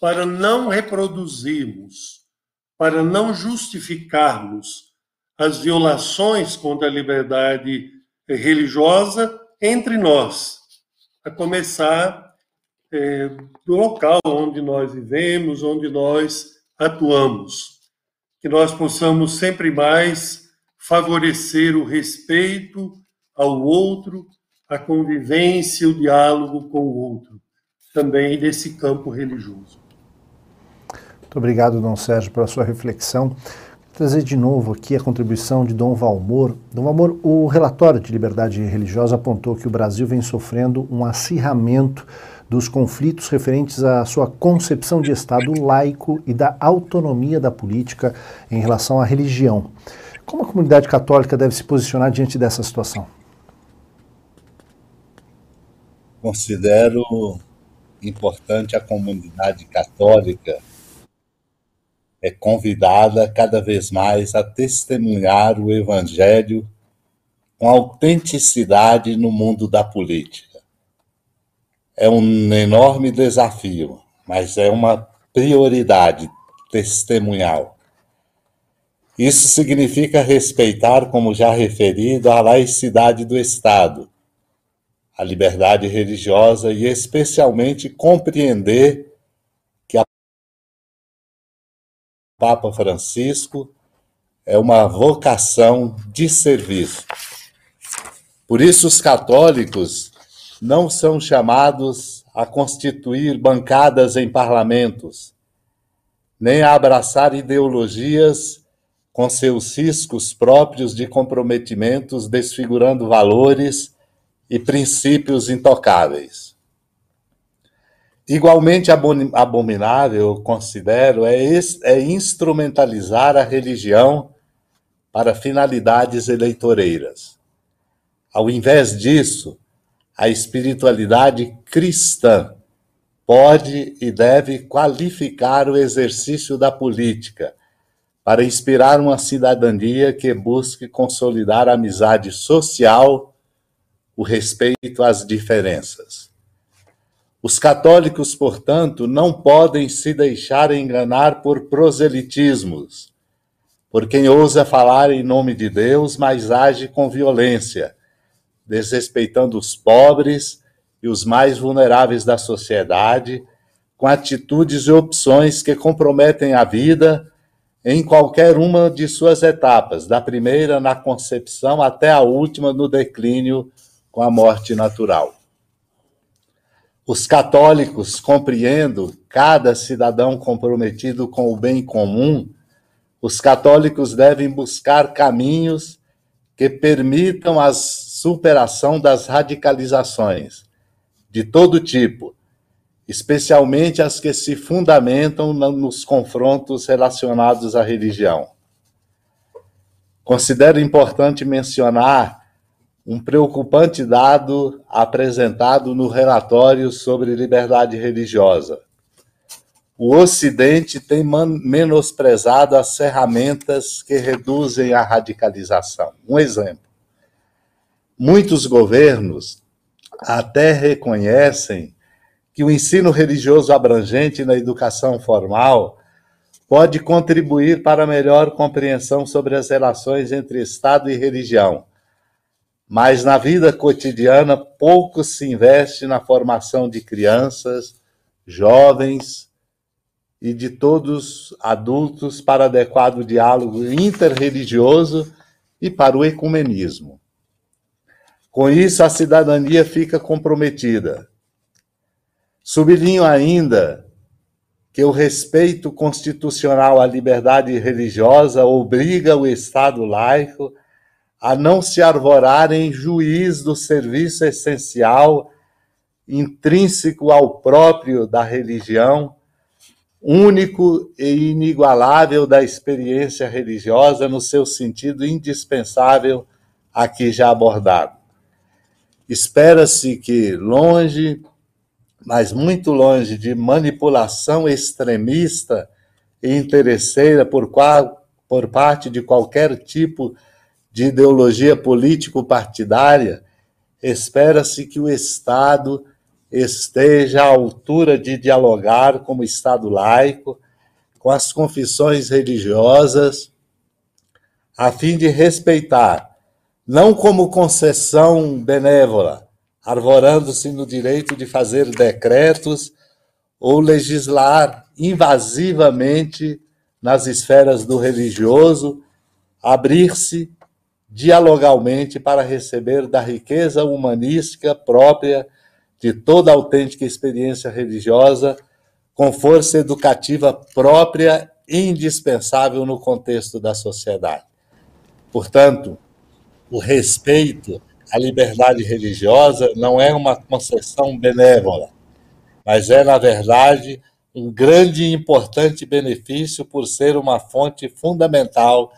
para não reproduzirmos, para não justificarmos as violações contra a liberdade religiosa entre nós, a começar é, do local onde nós vivemos, onde nós atuamos. Que nós possamos sempre mais favorecer o respeito ao outro, a convivência, o diálogo com o outro, também desse campo religioso. Muito obrigado, Dom Sérgio, pela sua reflexão. Vou trazer de novo aqui a contribuição de Dom Valmor. Dom Valmor, o relatório de liberdade religiosa apontou que o Brasil vem sofrendo um acirramento dos conflitos referentes à sua concepção de Estado laico e da autonomia da política em relação à religião. Como a comunidade católica deve se posicionar diante dessa situação? Considero importante a comunidade católica é convidada cada vez mais a testemunhar o Evangelho com autenticidade no mundo da política. É um enorme desafio, mas é uma prioridade testemunhal. Isso significa respeitar, como já referido, a laicidade do Estado, a liberdade religiosa e, especialmente, compreender Papa Francisco é uma vocação de serviço. Por isso, os católicos não são chamados a constituir bancadas em parlamentos, nem a abraçar ideologias com seus riscos próprios de comprometimentos, desfigurando valores e princípios intocáveis. Igualmente abominável, considero, é, é instrumentalizar a religião para finalidades eleitoreiras. Ao invés disso, a espiritualidade cristã pode e deve qualificar o exercício da política para inspirar uma cidadania que busque consolidar a amizade social, o respeito às diferenças. Os católicos, portanto, não podem se deixar enganar por proselitismos, por quem ousa falar em nome de Deus, mas age com violência, desrespeitando os pobres e os mais vulneráveis da sociedade, com atitudes e opções que comprometem a vida em qualquer uma de suas etapas, da primeira na concepção até a última no declínio com a morte natural. Os católicos, compreendo cada cidadão comprometido com o bem comum, os católicos devem buscar caminhos que permitam a superação das radicalizações de todo tipo, especialmente as que se fundamentam nos confrontos relacionados à religião. Considero importante mencionar um preocupante dado apresentado no relatório sobre liberdade religiosa. O Ocidente tem menosprezado as ferramentas que reduzem a radicalização. Um exemplo: muitos governos até reconhecem que o ensino religioso abrangente na educação formal pode contribuir para melhor compreensão sobre as relações entre Estado e religião mas na vida cotidiana pouco se investe na formação de crianças, jovens e de todos adultos para adequado diálogo interreligioso e para o ecumenismo. Com isso, a cidadania fica comprometida. Sublinho ainda que o respeito constitucional à liberdade religiosa obriga o Estado laico a não se arvorar em juiz do serviço essencial, intrínseco ao próprio da religião, único e inigualável da experiência religiosa no seu sentido indispensável aqui já abordado. Espera-se que, longe, mas muito longe de manipulação extremista e interesseira por, qual, por parte de qualquer tipo de de ideologia político-partidária, espera-se que o Estado esteja à altura de dialogar como Estado laico com as confissões religiosas, a fim de respeitar, não como concessão benévola, arvorando-se no direito de fazer decretos ou legislar invasivamente nas esferas do religioso, abrir-se dialogalmente para receber da riqueza humanística própria de toda autêntica experiência religiosa, com força educativa própria indispensável no contexto da sociedade. Portanto, o respeito à liberdade religiosa não é uma concessão benévola, mas é, na verdade, um grande e importante benefício por ser uma fonte fundamental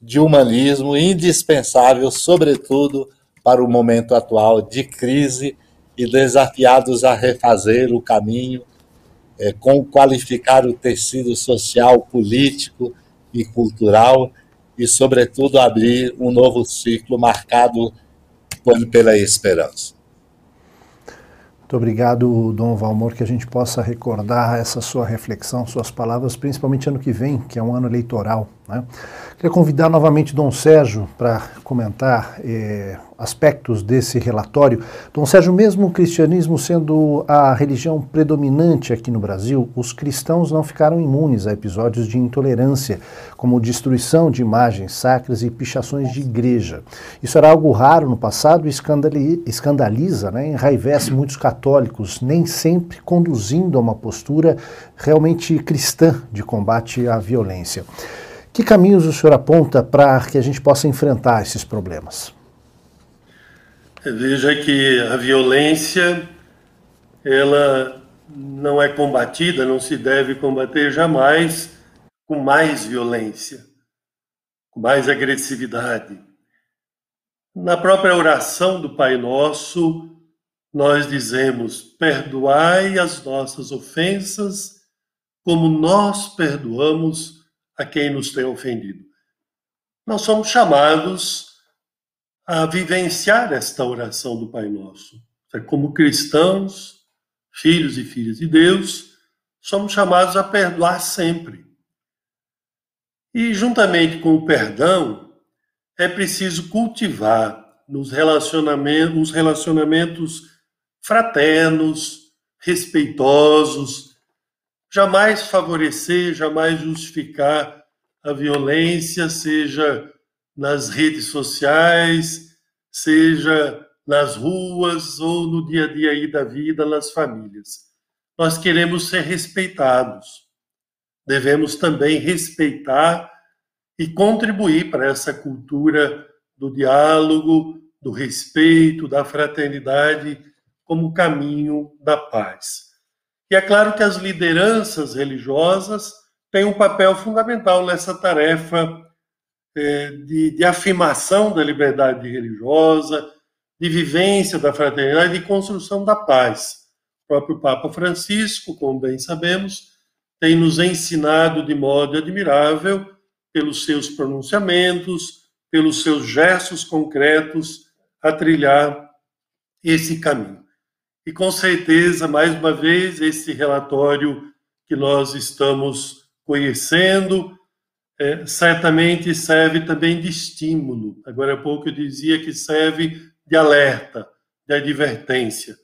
de humanismo indispensável, sobretudo para o momento atual de crise e desafiados a refazer o caminho é, com qualificar o tecido social, político e cultural e, sobretudo, abrir um novo ciclo marcado pela esperança. Muito obrigado, Dom Valmor, que a gente possa recordar essa sua reflexão, suas palavras, principalmente ano que vem, que é um ano eleitoral. Né? Queria convidar novamente Dom Sérgio para comentar eh, aspectos desse relatório. Dom Sérgio, mesmo o cristianismo sendo a religião predominante aqui no Brasil, os cristãos não ficaram imunes a episódios de intolerância, como destruição de imagens sacras e pichações de igreja. Isso era algo raro no passado e escandaliza, né, enraivece muitos católicos, nem sempre conduzindo a uma postura realmente cristã de combate à violência. Que caminhos o senhor aponta para que a gente possa enfrentar esses problemas? Veja que a violência, ela não é combatida, não se deve combater jamais com mais violência. com mais agressividade. Na própria oração do Pai Nosso, nós dizemos: perdoai as nossas ofensas, como nós perdoamos a quem nos tem ofendido. Nós somos chamados a vivenciar esta oração do Pai Nosso. Como cristãos, filhos e filhas de Deus, somos chamados a perdoar sempre. E, juntamente com o perdão, é preciso cultivar nos relacionamentos, os relacionamentos fraternos, respeitosos, jamais favorecer, jamais justificar a violência, seja nas redes sociais, seja nas ruas ou no dia a dia aí da vida, nas famílias. Nós queremos ser respeitados. Devemos também respeitar e contribuir para essa cultura do diálogo, do respeito, da fraternidade como caminho da paz. E é claro que as lideranças religiosas têm um papel fundamental nessa tarefa é, de, de afirmação da liberdade religiosa, de vivência da fraternidade e construção da paz. O próprio Papa Francisco, como bem sabemos, tem nos ensinado de modo admirável, pelos seus pronunciamentos, pelos seus gestos concretos, a trilhar esse caminho. E com certeza, mais uma vez, esse relatório que nós estamos conhecendo é, certamente serve também de estímulo. Agora há pouco eu dizia que serve de alerta, de advertência.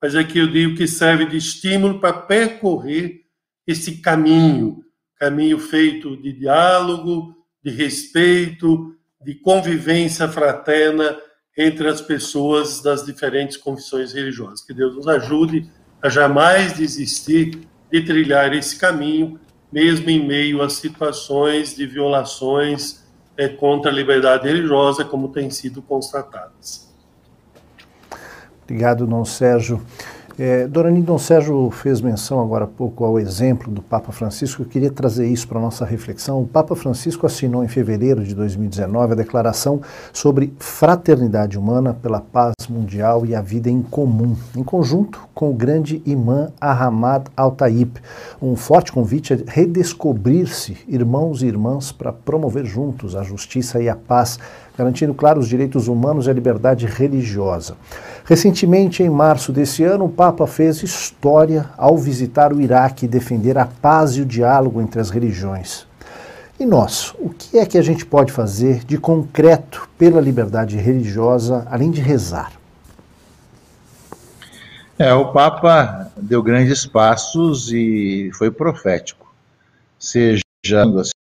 Mas aqui eu digo que serve de estímulo para percorrer esse caminho caminho feito de diálogo, de respeito, de convivência fraterna entre as pessoas das diferentes confissões religiosas. Que Deus nos ajude a jamais desistir de trilhar esse caminho, mesmo em meio a situações de violações é, contra a liberdade religiosa, como têm sido constatadas. Obrigado, Dom Sérgio. É, Dorani Dom Sérgio fez menção agora há pouco ao exemplo do Papa Francisco. Eu queria trazer isso para a nossa reflexão. O Papa Francisco assinou em fevereiro de 2019 a declaração sobre fraternidade humana pela paz mundial e a vida em comum, em conjunto com o grande imã Ahmad Al-Taib. Um forte convite a redescobrir-se irmãos e irmãs para promover juntos a justiça e a paz garantindo, claro, os direitos humanos e a liberdade religiosa. Recentemente, em março desse ano, o Papa fez história ao visitar o Iraque e defender a paz e o diálogo entre as religiões. E nós, o que é que a gente pode fazer de concreto pela liberdade religiosa, além de rezar? É, o Papa deu grandes passos e foi profético. Seja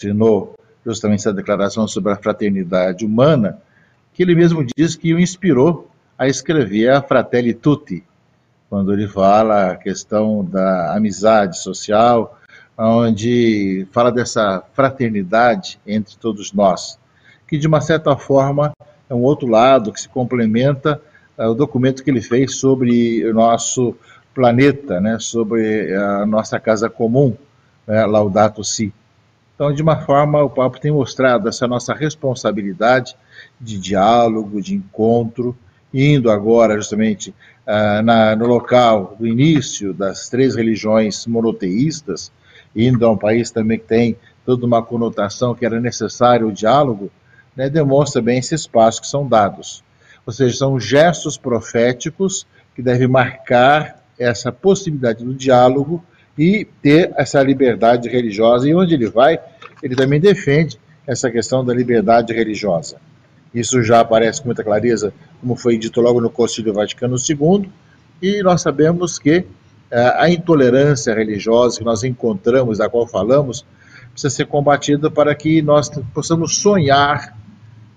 assinou justamente essa declaração sobre a fraternidade humana, que ele mesmo diz que o inspirou a escrever a Fratelli Tutti, quando ele fala a questão da amizade social, onde fala dessa fraternidade entre todos nós, que de uma certa forma é um outro lado que se complementa uh, o documento que ele fez sobre o nosso planeta, né, sobre a nossa casa comum, né, Laudato Si. Então, de uma forma, o Papa tem mostrado essa nossa responsabilidade de diálogo, de encontro, indo agora justamente uh, na, no local do início das três religiões monoteístas, indo a um país também que tem toda uma conotação que era necessário o diálogo, né, demonstra bem esses passos que são dados. Ou seja, são gestos proféticos que devem marcar essa possibilidade do diálogo e ter essa liberdade religiosa. E onde ele vai, ele também defende essa questão da liberdade religiosa. Isso já aparece com muita clareza, como foi dito logo no Concílio Vaticano II, e nós sabemos que uh, a intolerância religiosa que nós encontramos, da qual falamos, precisa ser combatida para que nós possamos sonhar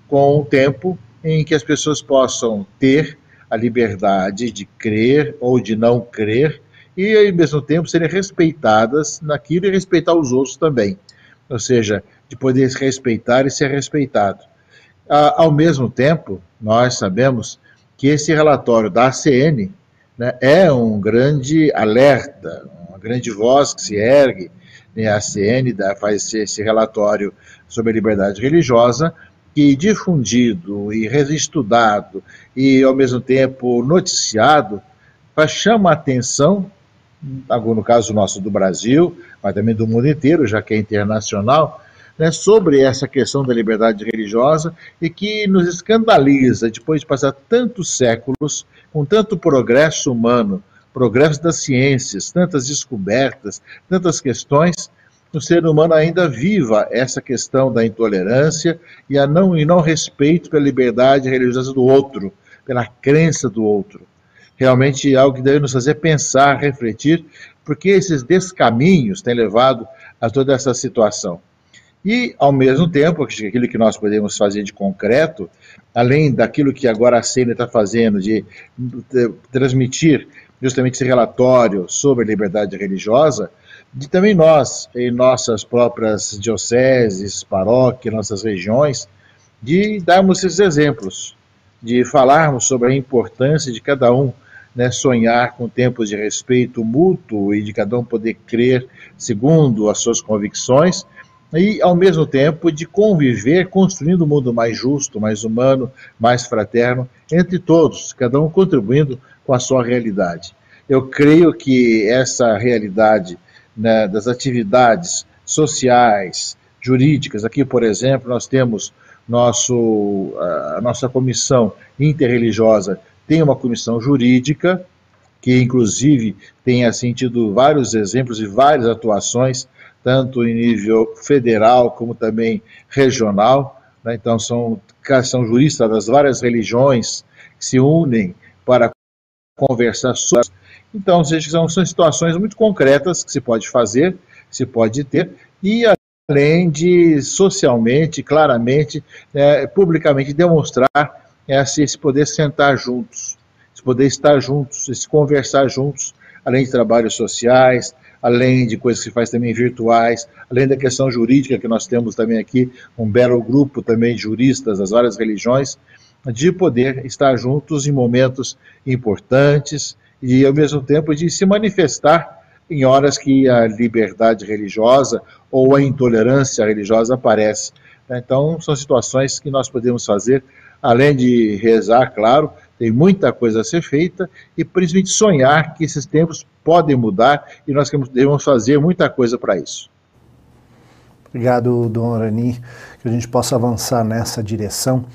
com o tempo em que as pessoas possam ter a liberdade de crer ou de não crer e, ao mesmo tempo, serem respeitadas naquilo e respeitar os outros também. Ou seja, de poder se respeitar e ser respeitado. Ah, ao mesmo tempo, nós sabemos que esse relatório da ACN né, é um grande alerta, uma grande voz que se ergue né, a ACN faz esse relatório sobre a liberdade religiosa, que difundido e estudado e ao mesmo tempo noticiado, chama a atenção, no caso nosso do Brasil, mas também do mundo inteiro, já que é internacional, né, sobre essa questão da liberdade religiosa e que nos escandaliza depois de passar tantos séculos com tanto progresso humano, progresso das ciências, tantas descobertas, tantas questões, o ser humano ainda viva essa questão da intolerância e a não e não respeito pela liberdade religiosa do outro, pela crença do outro. Realmente é algo que deve nos fazer pensar, refletir, porque esses descaminhos têm levado a toda essa situação. E, ao mesmo tempo, aquilo que nós podemos fazer de concreto, além daquilo que agora a CENA está fazendo, de transmitir justamente esse relatório sobre a liberdade religiosa, de também nós, em nossas próprias dioceses, paróquias, nossas regiões, de darmos esses exemplos, de falarmos sobre a importância de cada um né, sonhar com tempos de respeito mútuo e de cada um poder crer segundo as suas convicções e, ao mesmo tempo, de conviver construindo um mundo mais justo, mais humano, mais fraterno, entre todos, cada um contribuindo com a sua realidade. Eu creio que essa realidade né, das atividades sociais, jurídicas, aqui, por exemplo, nós temos nosso, a nossa comissão interreligiosa tem uma comissão jurídica, que inclusive tem assim, tido vários exemplos e várias atuações tanto em nível federal como também regional. Né? Então, são, são juristas das várias religiões que se unem para conversar sobre. Então, são, são situações muito concretas que se pode fazer, que se pode ter, e além de socialmente, claramente, é, publicamente demonstrar esse, esse poder sentar juntos, esse poder estar juntos, esse conversar juntos, além de trabalhos sociais, além de coisas que se faz também virtuais, além da questão jurídica que nós temos também aqui, um belo grupo também de juristas das várias religiões, de poder estar juntos em momentos importantes e, ao mesmo tempo, de se manifestar em horas que a liberdade religiosa ou a intolerância religiosa aparece. Então, são situações que nós podemos fazer, além de rezar, claro, tem muita coisa a ser feita e principalmente sonhar que esses tempos podem mudar e nós devemos fazer muita coisa para isso. Obrigado, Dom Arani, que a gente possa avançar nessa direção.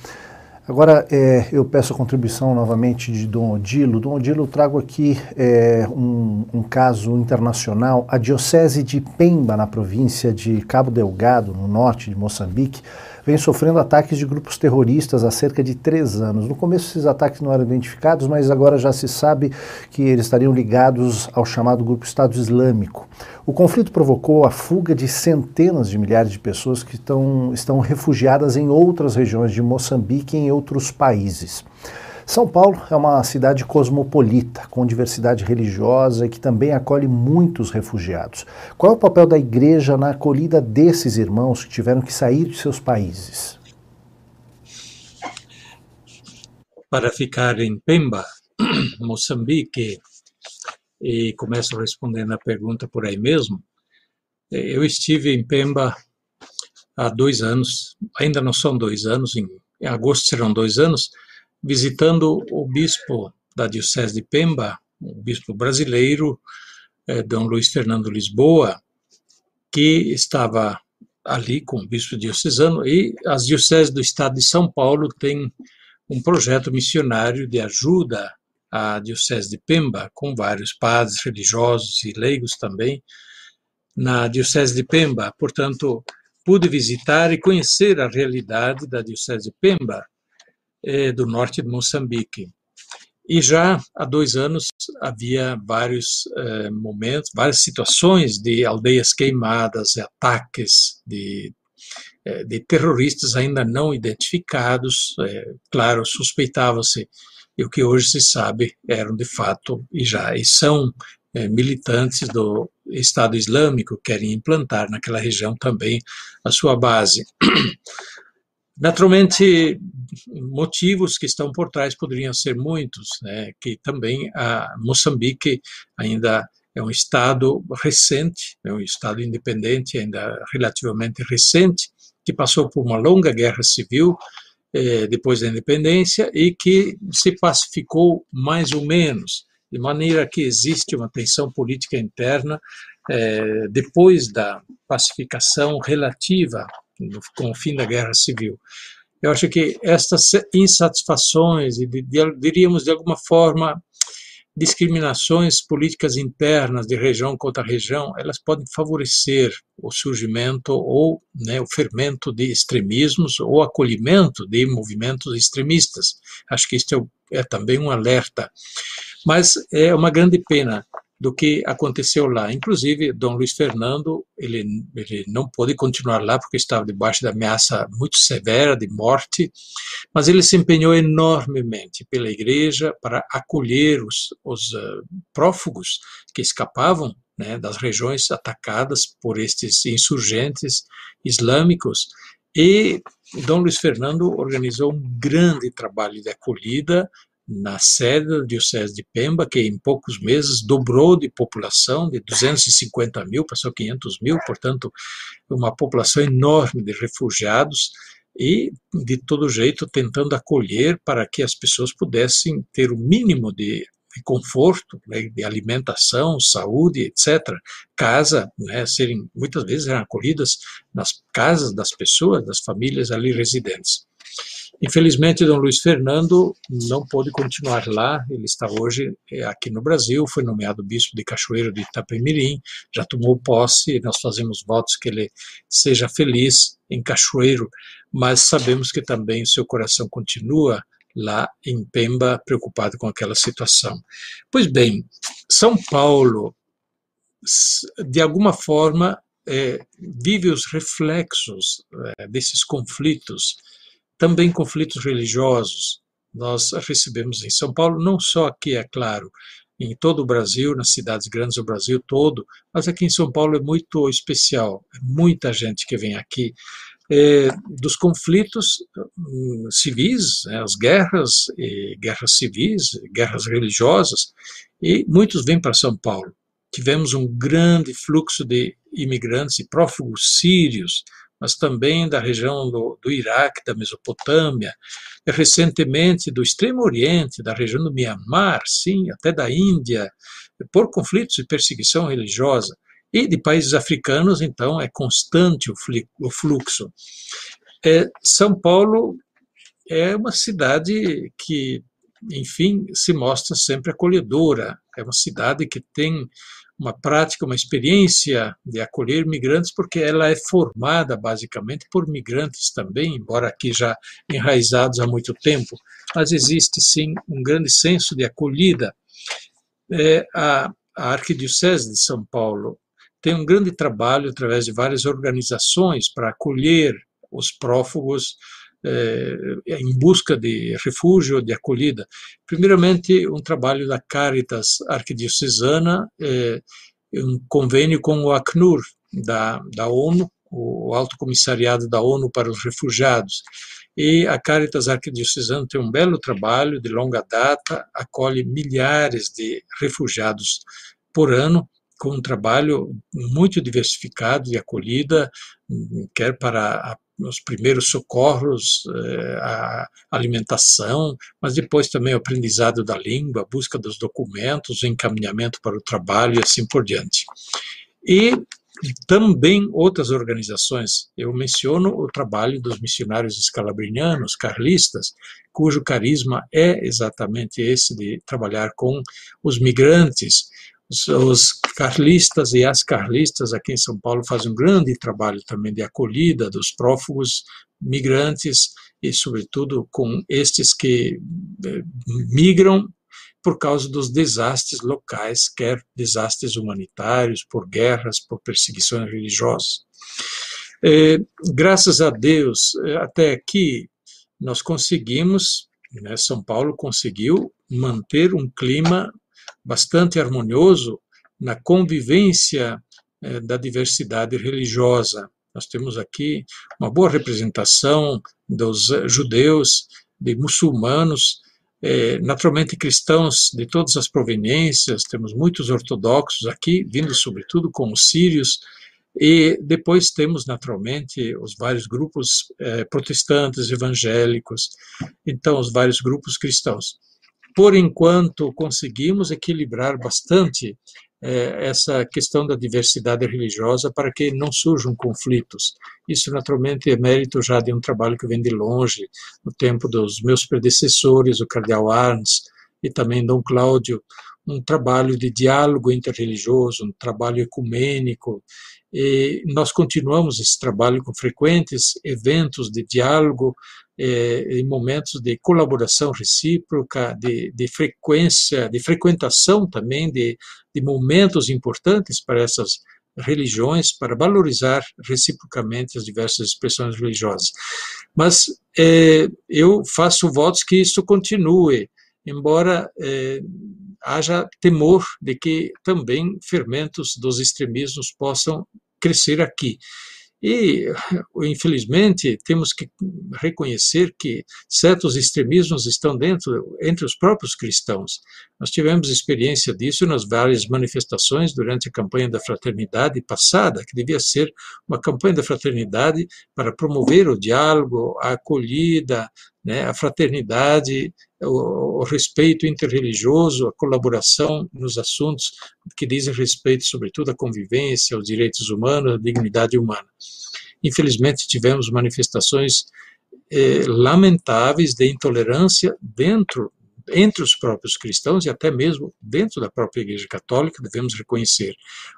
Agora é, eu peço a contribuição novamente de Dom Odilo. Dom Odilo, trago aqui é, um, um, caso internacional. A Diocese de Pemba, na província de Cabo Delgado, no norte de Moçambique, vem sofrendo ataques de grupos terroristas há cerca de três anos. No começo, esses ataques não eram identificados, mas agora já se sabe que eles estariam ligados ao chamado Grupo Estado Islâmico. O conflito provocou a fuga de centenas de milhares de pessoas que estão, estão refugiadas em outras regiões de Moçambique e em outros países. São Paulo é uma cidade cosmopolita, com diversidade religiosa e que também acolhe muitos refugiados. Qual é o papel da igreja na acolhida desses irmãos que tiveram que sair de seus países? Para ficar em Pemba, [clears throat] Moçambique, e começo respondendo a pergunta por aí mesmo, eu estive em Pemba há dois anos, ainda não são dois anos, em agosto serão dois anos, visitando o bispo da Diocese de Pemba, o bispo brasileiro, eh, Dom Luiz Fernando Lisboa, que estava ali com o bispo diocesano, e as dioceses do estado de São Paulo têm um projeto missionário de ajuda à Diocese de Pemba, com vários padres religiosos e leigos também, na Diocese de Pemba. Portanto, pude visitar e conhecer a realidade da Diocese de Pemba, eh, do norte de Moçambique. E já há dois anos havia vários eh, momentos, várias situações de aldeias queimadas, ataques de, eh, de terroristas ainda não identificados. Claro, suspeitava-se, e o que hoje se sabe eram de fato, e já e são militantes do Estado Islâmico, querem implantar naquela região também a sua base. Naturalmente, motivos que estão por trás poderiam ser muitos, né, que também a Moçambique ainda é um Estado recente, é um Estado independente, ainda relativamente recente, que passou por uma longa guerra civil eh, depois da independência e que se pacificou mais ou menos, de maneira que existe uma tensão política interna eh, depois da pacificação relativa com o fim da guerra civil. Eu acho que estas insatisfações e, diríamos, de alguma forma, discriminações políticas internas de região contra região, elas podem favorecer o surgimento ou né, o fermento de extremismos ou acolhimento de movimentos extremistas. Acho que isso é, é também um alerta. Mas é uma grande pena do que aconteceu lá. Inclusive, Dom Luiz Fernando, ele, ele não pôde continuar lá porque estava debaixo da ameaça muito severa de morte, mas ele se empenhou enormemente pela igreja para acolher os, os uh, prófugos que escapavam né, das regiões atacadas por estes insurgentes islâmicos. E Dom Luiz Fernando organizou um grande trabalho de acolhida na sede da Diocese de Pemba, que em poucos meses dobrou de população, de 250 mil, passou 500 mil, portanto, uma população enorme de refugiados, e de todo jeito tentando acolher para que as pessoas pudessem ter o mínimo de, de conforto, né, de alimentação, saúde, etc. Casa, né, serem muitas vezes eram acolhidas nas casas das pessoas, das famílias ali residentes. Infelizmente, Dom Luiz Fernando não pôde continuar lá. Ele está hoje é, aqui no Brasil, foi nomeado bispo de Cachoeiro de Itapemirim, já tomou posse nós fazemos votos que ele seja feliz em Cachoeiro, mas sabemos que também o seu coração continua lá em Pemba, preocupado com aquela situação. Pois bem, São Paulo, de alguma forma, é, vive os reflexos é, desses conflitos também conflitos religiosos. Nós recebemos em São Paulo, não só aqui, é claro, em todo o Brasil, nas cidades grandes do Brasil todo, mas aqui em São Paulo é muito especial. É muita gente que vem aqui. É, dos conflitos hum, civis, né, as guerras, guerras civis, guerras religiosas, e muitos vêm para São Paulo. Tivemos um grande fluxo de imigrantes e prófugos sírios, mas também da região do, do Iraque, da Mesopotâmia, e recentemente do Extremo Oriente, da região do Mianmar, sim, até da Índia, por conflitos e perseguição religiosa. E de países africanos, então, é constante o fluxo. É, São Paulo é uma cidade que, enfim, se mostra sempre acolhedora. É uma cidade que tem uma prática, uma experiência de acolher migrantes, porque ela é formada basicamente por migrantes também, embora aqui já enraizados há muito tempo, mas existe sim um grande senso de acolhida. É, a, a Arquidiocese de São Paulo tem um grande trabalho através de várias organizações para acolher os prófugos é, em busca de refúgio, de acolhida. Primeiramente, um trabalho da Caritas Arquidiocesana, é, um convênio com o Acnur, da, da ONU, o Alto Comissariado da ONU para os Refugiados. E a Caritas Arquidiocesana tem um belo trabalho de longa data, acolhe milhares de refugiados por ano, com um trabalho muito diversificado de acolhida, quer para a os primeiros socorros, eh, a alimentação, mas depois também o aprendizado da língua, a busca dos documentos, o encaminhamento para o trabalho e assim por diante. E também outras organizações. Eu menciono o trabalho dos missionários escalabrinianos, carlistas, cujo carisma é exatamente esse de trabalhar com os migrantes, os, carlistas e as carlistas aqui em São Paulo fazem um grande trabalho também de acolhida dos prófugos migrantes e, sobretudo, com estes que eh, migram por causa dos desastres locais, quer desastres humanitários, por guerras, por perseguições religiosas. É, graças a Deus, eh, até aqui, nós conseguimos, né, São Paulo conseguiu manter um clima bastante harmonioso na convivência eh, da diversidade religiosa. Nós temos aqui uma boa representação dos judeus, de muçulmanos, é, naturalmente cristãos de todas as proveniências, temos muitos ortodoxos aqui, vindo sobretudo com os sírios, e depois temos naturalmente os vários grupos protestantes, evangélicos, então os vários grupos cristãos. Por enquanto, conseguimos equilibrar bastante é, essa questão da diversidade religiosa para que não surjam conflitos. Isso, naturalmente, é mérito já de um trabalho que vem de longe, no tempo dos meus predecessores, o cardeal Arns e também Dom Cláudio, um trabalho de diálogo interreligioso, um trabalho ecumênico, e nós continuamos esse trabalho com frequentes eventos de diálogo, eh, em momentos de colaboração recíproca, de, de frequência, de frequentação também de, de momentos importantes para essas religiões, para valorizar reciprocamente as diversas expressões religiosas. Mas eh, eu faço votos que isso continue, embora eh, haja temor de que também fermentos dos extremismos possam crescer aqui. E, infelizmente, temos que reconhecer que certos extremismos estão dentro, entre os próprios cristãos. Nós tivemos experiência disso nas várias manifestações durante a campanha da fraternidade passada, que devia ser uma campanha da fraternidade para promover o diálogo, a acolhida, né, a fraternidade, o, o, respeito interreligioso, a colaboração nos assuntos que dizem respeito, sobretudo, à convivência, aos direitos humanos, à dignidade humana. Infelizmente, tivemos manifestações eh, lamentáveis de intolerância dentro entre os próprios cristãos e até mesmo dentro da própria Igreja Católica, devemos reconhecer,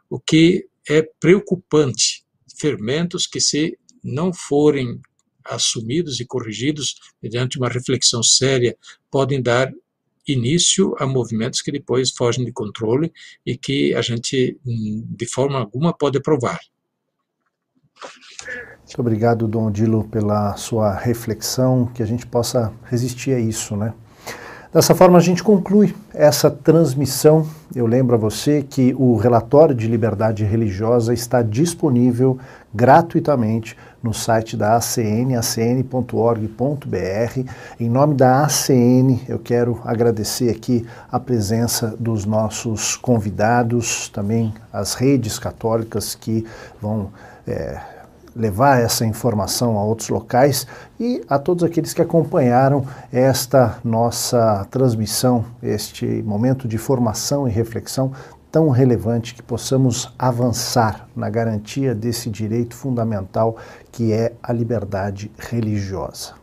o que é preocupante, fermentos que se não forem assumidos e corrigidos mediante uma reflexão séria, podem dar início a movimentos que depois fogem de controle e que a gente, hum, de forma alguma, pode aprovar. Muito obrigado, Dom Odilo, pela sua reflexão, que a gente possa resistir a isso, né? Dessa forma, a gente conclui essa transmissão. Eu lembro a você que o relatório de liberdade religiosa está disponível gratuitamente no site da ACN, acn.org.br. Em nome da ACN, eu quero agradecer aqui a presença dos nossos convidados, também as redes católicas que vão. É, levar essa informação a outros locais e a todos aqueles que acompanharam esta nossa transmissão, este momento de formação e reflexão tão relevante que possamos avançar na garantia desse direito fundamental que é a liberdade religiosa.